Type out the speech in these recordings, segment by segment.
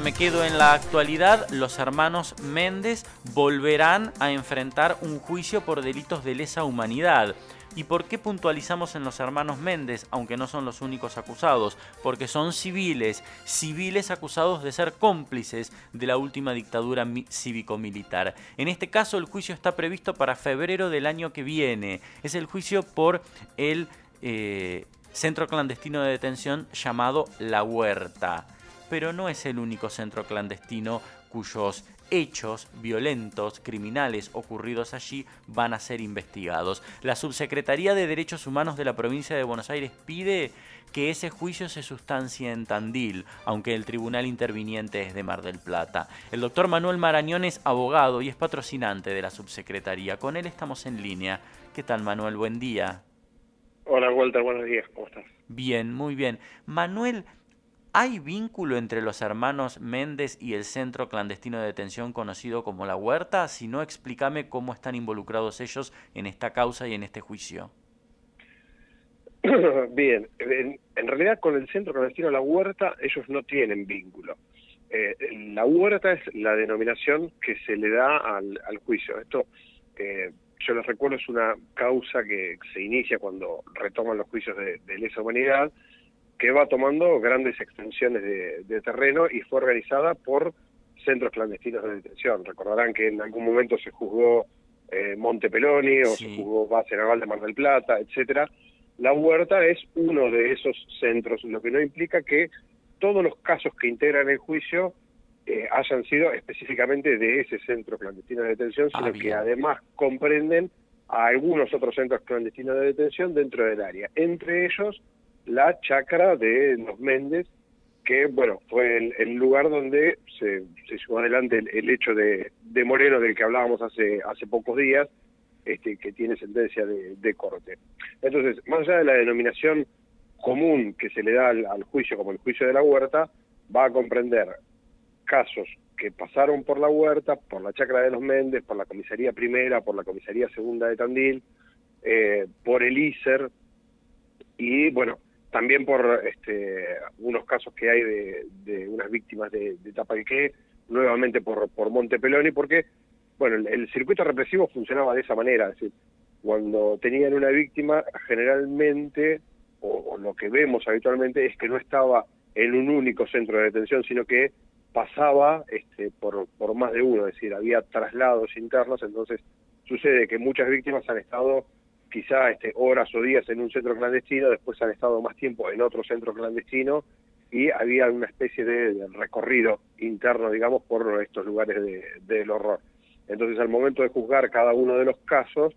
Me quedo en la actualidad, los hermanos Méndez volverán a enfrentar un juicio por delitos de lesa humanidad. ¿Y por qué puntualizamos en los hermanos Méndez, aunque no son los únicos acusados? Porque son civiles, civiles acusados de ser cómplices de la última dictadura cívico-militar. En este caso el juicio está previsto para febrero del año que viene. Es el juicio por el eh, centro clandestino de detención llamado La Huerta pero no es el único centro clandestino cuyos hechos violentos, criminales ocurridos allí van a ser investigados. La Subsecretaría de Derechos Humanos de la provincia de Buenos Aires pide que ese juicio se sustancie en Tandil, aunque el tribunal interviniente es de Mar del Plata. El doctor Manuel Marañón es abogado y es patrocinante de la Subsecretaría. Con él estamos en línea. ¿Qué tal, Manuel? Buen día. Hola, Walter. Buenos días. ¿Cómo estás? Bien, muy bien. Manuel, ¿Hay vínculo entre los hermanos Méndez y el centro clandestino de detención conocido como La Huerta? Si no, explícame cómo están involucrados ellos en esta causa y en este juicio. Bien, en, realidad con el centro clandestino La Huerta ellos no tienen vínculo. Eh, la Huerta es la denominación que se le da al, juicio. Esto, eh, yo les recuerdo, es una causa que se inicia cuando retoman los juicios de, de lesa humanidad que va tomando grandes extensiones de, terreno y fue organizada por centros clandestinos de detención. Recordarán que en algún momento se juzgó eh, Monte Peloni o se juzgó Base Naval de Mar del Plata, etcétera. La Huerta es uno de esos centros, lo que no implica que todos los casos que integran el juicio eh, hayan sido específicamente de ese centro clandestino de detención, ah, sino que además comprenden a algunos otros centros clandestinos de detención dentro del área. Entre ellos, la chacra de los Méndez, que bueno, fue el, lugar donde se, se, llevó adelante el, hecho de, de, Moreno del que hablábamos hace, hace pocos días, este, que tiene sentencia de, corte. Entonces, más allá de la denominación común que se le da al, juicio como el juicio de la huerta, va a comprender casos que pasaron por la huerta, por la chacra de los Méndez, por la comisaría primera, por la comisaría segunda de Tandil, eh, por el ISER, y bueno, también por este, unos casos que hay de, unas víctimas de, de Tapalqué, nuevamente por, por Montepeloni, porque bueno, el, circuito represivo funcionaba de esa manera, es decir, cuando tenían una víctima, generalmente, o, lo que vemos habitualmente, es que no estaba en un único centro de detención, sino que pasaba este, por, por más de uno, es decir, había traslados internos, entonces sucede que muchas víctimas han estado quizá este, horas o días en un centro clandestino, después han estado más tiempo en otro centro clandestino y había una especie de, recorrido interno, digamos, por estos lugares del horror. Entonces, al momento de juzgar cada uno de los casos,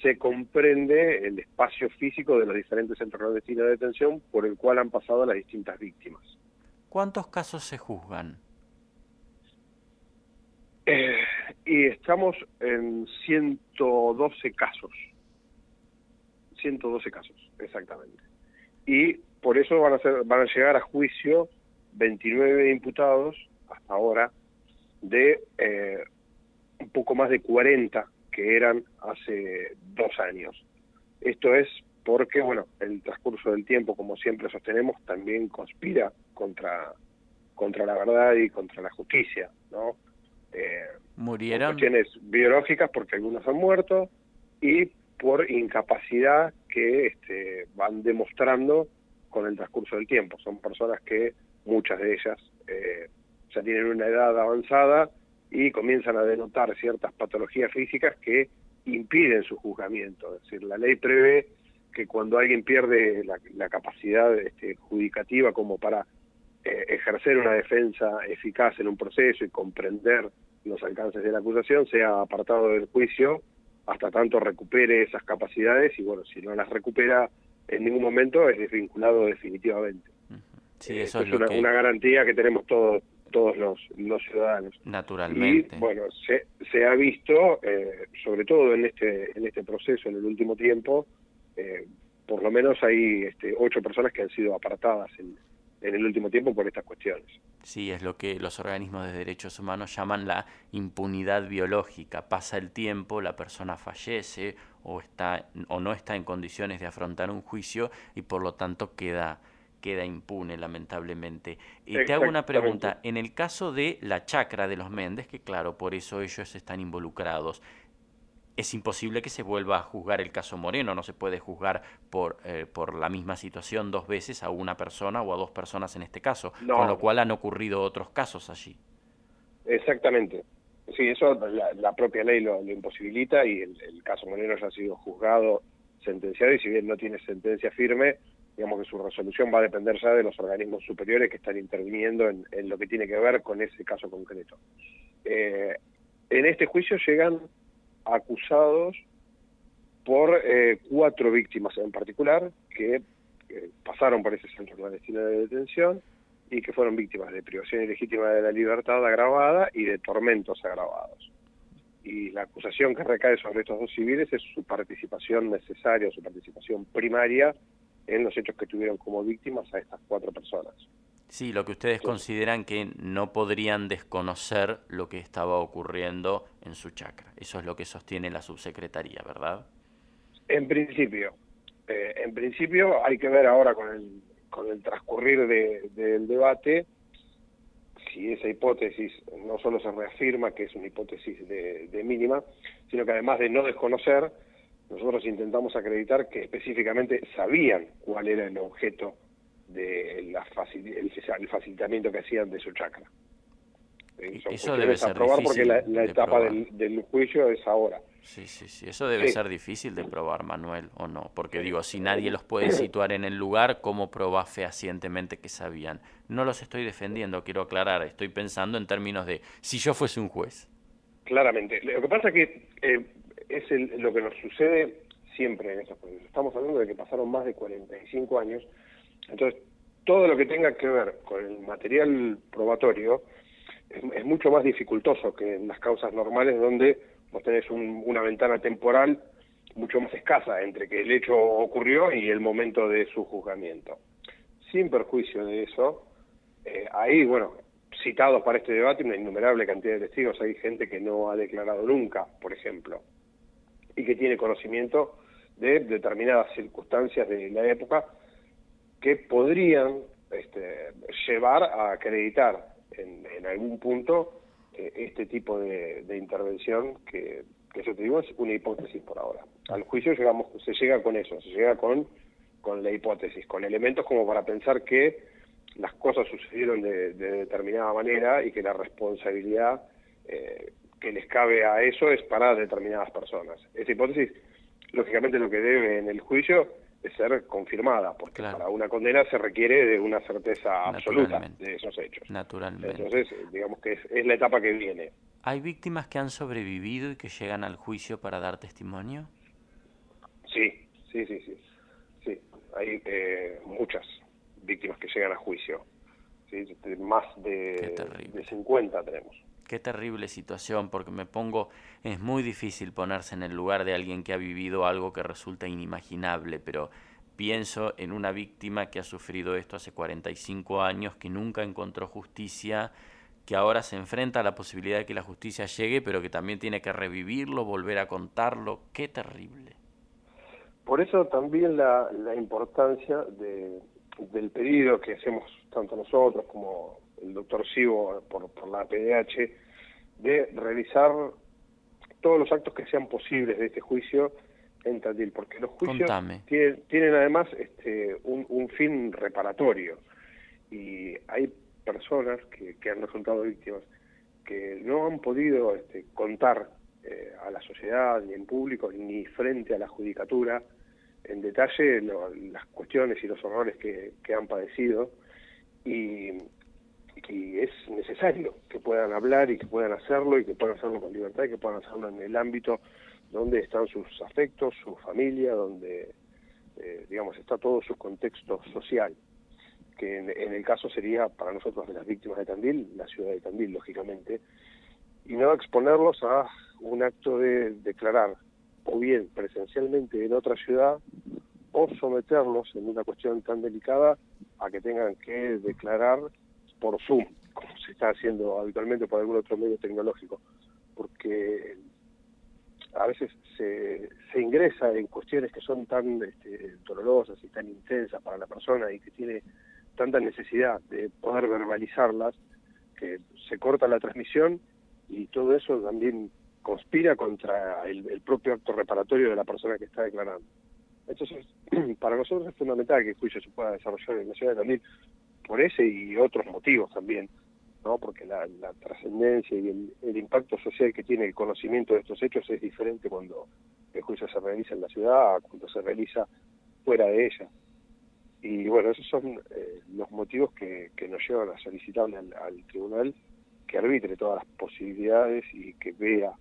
se comprende el espacio físico de los diferentes centros clandestinos de detención por el cual han pasado las distintas víctimas. ¿Cuántos casos se juzgan? Eh, y estamos en 112 casos. 112 casos, exactamente. Y por eso van a, ser, van a llegar a juicio 29 imputados hasta ahora de eh, un poco más de 40 que eran hace dos años. Esto es porque, bueno, el transcurso del tiempo, como siempre sostenemos, también conspira contra, contra la verdad y contra la justicia, ¿no? Eh, Murieron. Cuestiones biológicas, porque algunos han muerto, y por incapacidad que este, van demostrando con el transcurso del tiempo. Son personas que muchas de ellas eh, ya tienen una edad avanzada y comienzan a denotar ciertas patologías físicas que impiden su juzgamiento. Es decir, la ley prevé que cuando alguien pierde la, capacidad este, judicativa como para eh, ejercer una defensa eficaz en un proceso y comprender los alcances de la acusación, sea apartado del juicio hasta tanto recupere esas capacidades y bueno, si no las recupera en ningún momento es desvinculado definitivamente. Sí, eso es, una, una, garantía que tenemos todos todos los, los ciudadanos. Naturalmente. Y bueno, se, se ha visto, eh, sobre todo en este, en este proceso, en el último tiempo, eh, por lo menos hay este, ocho personas que han sido apartadas en, en el último tiempo por estas cuestiones. Sí, es lo que los organismos de derechos humanos llaman la impunidad biológica. Pasa el tiempo, la persona fallece o, está, o no está en condiciones de afrontar un juicio y por lo tanto queda, queda impune, lamentablemente. Y te hago una pregunta, en el caso de la chacra de los Méndez, que claro, por eso ellos están involucrados, es imposible que se vuelva a juzgar el caso Moreno, no se puede juzgar por, eh, por la misma situación dos veces a una persona o a dos personas en este caso, con lo cual han ocurrido otros casos allí. Exactamente. Sí, eso la, propia ley lo, imposibilita y el, caso Moreno ya ha sido juzgado, sentenciado y si bien no tiene sentencia firme, digamos que su resolución va a depender ya de los organismos superiores que están interviniendo en, lo que tiene que ver con ese caso concreto. Eh, en este juicio llegan acusados por eh, cuatro víctimas en particular que pasaron por ese centro clandestino de detención y que fueron víctimas de privación ilegítima de la libertad agravada y de tormentos agravados. Y la acusación que recae sobre estos dos civiles es su participación necesaria, su participación primaria en los hechos que tuvieron como víctimas a estas cuatro personas. Sí, lo que ustedes consideran que no podrían desconocer lo que estaba ocurriendo en su chacra. Eso es lo que sostiene la subsecretaría, ¿verdad? En principio. Eh, en principio hay que ver ahora con el, con el transcurrir del debate si esa hipótesis no solo se reafirma que es una hipótesis de, de mínima, sino que además de no desconocer, nosotros intentamos acreditar que específicamente sabían cuál era el objeto de la el, facilitamiento que hacían de su chacra. Eso, debe ser difícil porque la, etapa del, juicio es ahora. Sí, sí, sí. Eso debe ser difícil de probar, Manuel, ¿o no? Porque digo, si nadie los puede situar en el lugar, ¿cómo probás fehacientemente que sabían? No los estoy defendiendo, quiero aclarar. Estoy pensando en términos de si yo fuese un juez. Claramente. Lo que pasa es que eh, es lo que nos sucede siempre en estos procesos. Estamos hablando de que pasaron más de 45 años entonces, todo lo que tenga que ver con el material probatorio es, mucho más dificultoso que en las causas normales donde vos tenés una ventana temporal mucho más escasa entre que el hecho ocurrió y el momento de su juzgamiento. Sin perjuicio de eso, eh, ahí, bueno, citados para este debate una innumerable cantidad de testigos, hay gente que no ha declarado nunca, por ejemplo, y que tiene conocimiento de determinadas circunstancias de la época que podrían este, llevar a acreditar en, algún punto eh, este tipo de, intervención que, que yo te digo es una hipótesis por ahora. Al juicio llegamos, se llega con eso, se llega con, con la hipótesis, con elementos como para pensar que las cosas sucedieron de, determinada manera y que la responsabilidad eh, que les cabe a eso es para determinadas personas. Esa hipótesis, lógicamente, lo que debe en el juicio de ser confirmada, porque para una condena se requiere de una certeza absoluta de esos hechos. Naturalmente. Entonces, digamos que es, la etapa que viene. ¿Hay víctimas que han sobrevivido y que llegan al juicio para dar testimonio? Sí, sí, sí, sí. sí. Hay eh, muchas víctimas que llegan a juicio. ¿sí? Más de, de 50 tenemos. Qué terrible situación, porque me pongo, es muy difícil ponerse en el lugar de alguien que ha vivido algo que resulta inimaginable, pero pienso en una víctima que ha sufrido esto hace 45 años, que nunca encontró justicia, que ahora se enfrenta a la posibilidad de que la justicia llegue, pero que también tiene que revivirlo, volver a contarlo. Qué terrible. Por eso también la, la importancia de, del pedido que hacemos tanto nosotros como el doctor Sivo por, por la PDH, de realizar todos los actos que sean posibles de este juicio en Tandil, porque los juicios tienen, además este, un, fin reparatorio. Y hay personas que, que, han resultado víctimas que no han podido este, contar eh, a la sociedad, ni en público, ni frente a la judicatura, en detalle las cuestiones y los horrores que, que han padecido. Y, y es necesario que puedan hablar y que puedan hacerlo y que puedan hacerlo con libertad y que puedan hacerlo en el ámbito donde están sus afectos, su familia, donde, eh, digamos, está todo su contexto social, que en, el caso sería para nosotros de las víctimas de Tandil, la ciudad de Tandil, lógicamente, y no exponerlos a un acto de declarar o bien presencialmente en otra ciudad o someterlos en una cuestión tan delicada a que tengan que declarar por Zoom, como se está haciendo habitualmente por algún otro medio tecnológico, porque a veces se, se ingresa en cuestiones que son tan este, dolorosas y tan intensas para la persona y que tiene tanta necesidad de poder verbalizarlas que se corta la transmisión y todo eso también conspira contra el, propio acto reparatorio de la persona que está declarando. Entonces, para nosotros es fundamental que el juicio se pueda desarrollar en la ciudad de Tandil por ese y otros motivos también, ¿no? porque la, trascendencia y el, impacto social que tiene el conocimiento de estos hechos es diferente cuando el juicio se realiza en la ciudad a cuando se realiza fuera de ella. Y bueno, esos son eh, los motivos que, nos llevan a solicitarle al, tribunal que arbitre todas las posibilidades y que vea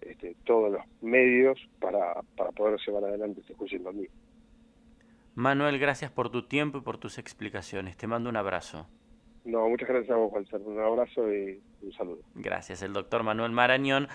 este, todos los medios para, para poder llevar adelante este juicio en mí. Manuel, gracias por tu tiempo y por tus explicaciones. Te mando un abrazo. No, muchas gracias a vos, Walter. Un abrazo y un saludo. Gracias, el doctor Manuel Marañón.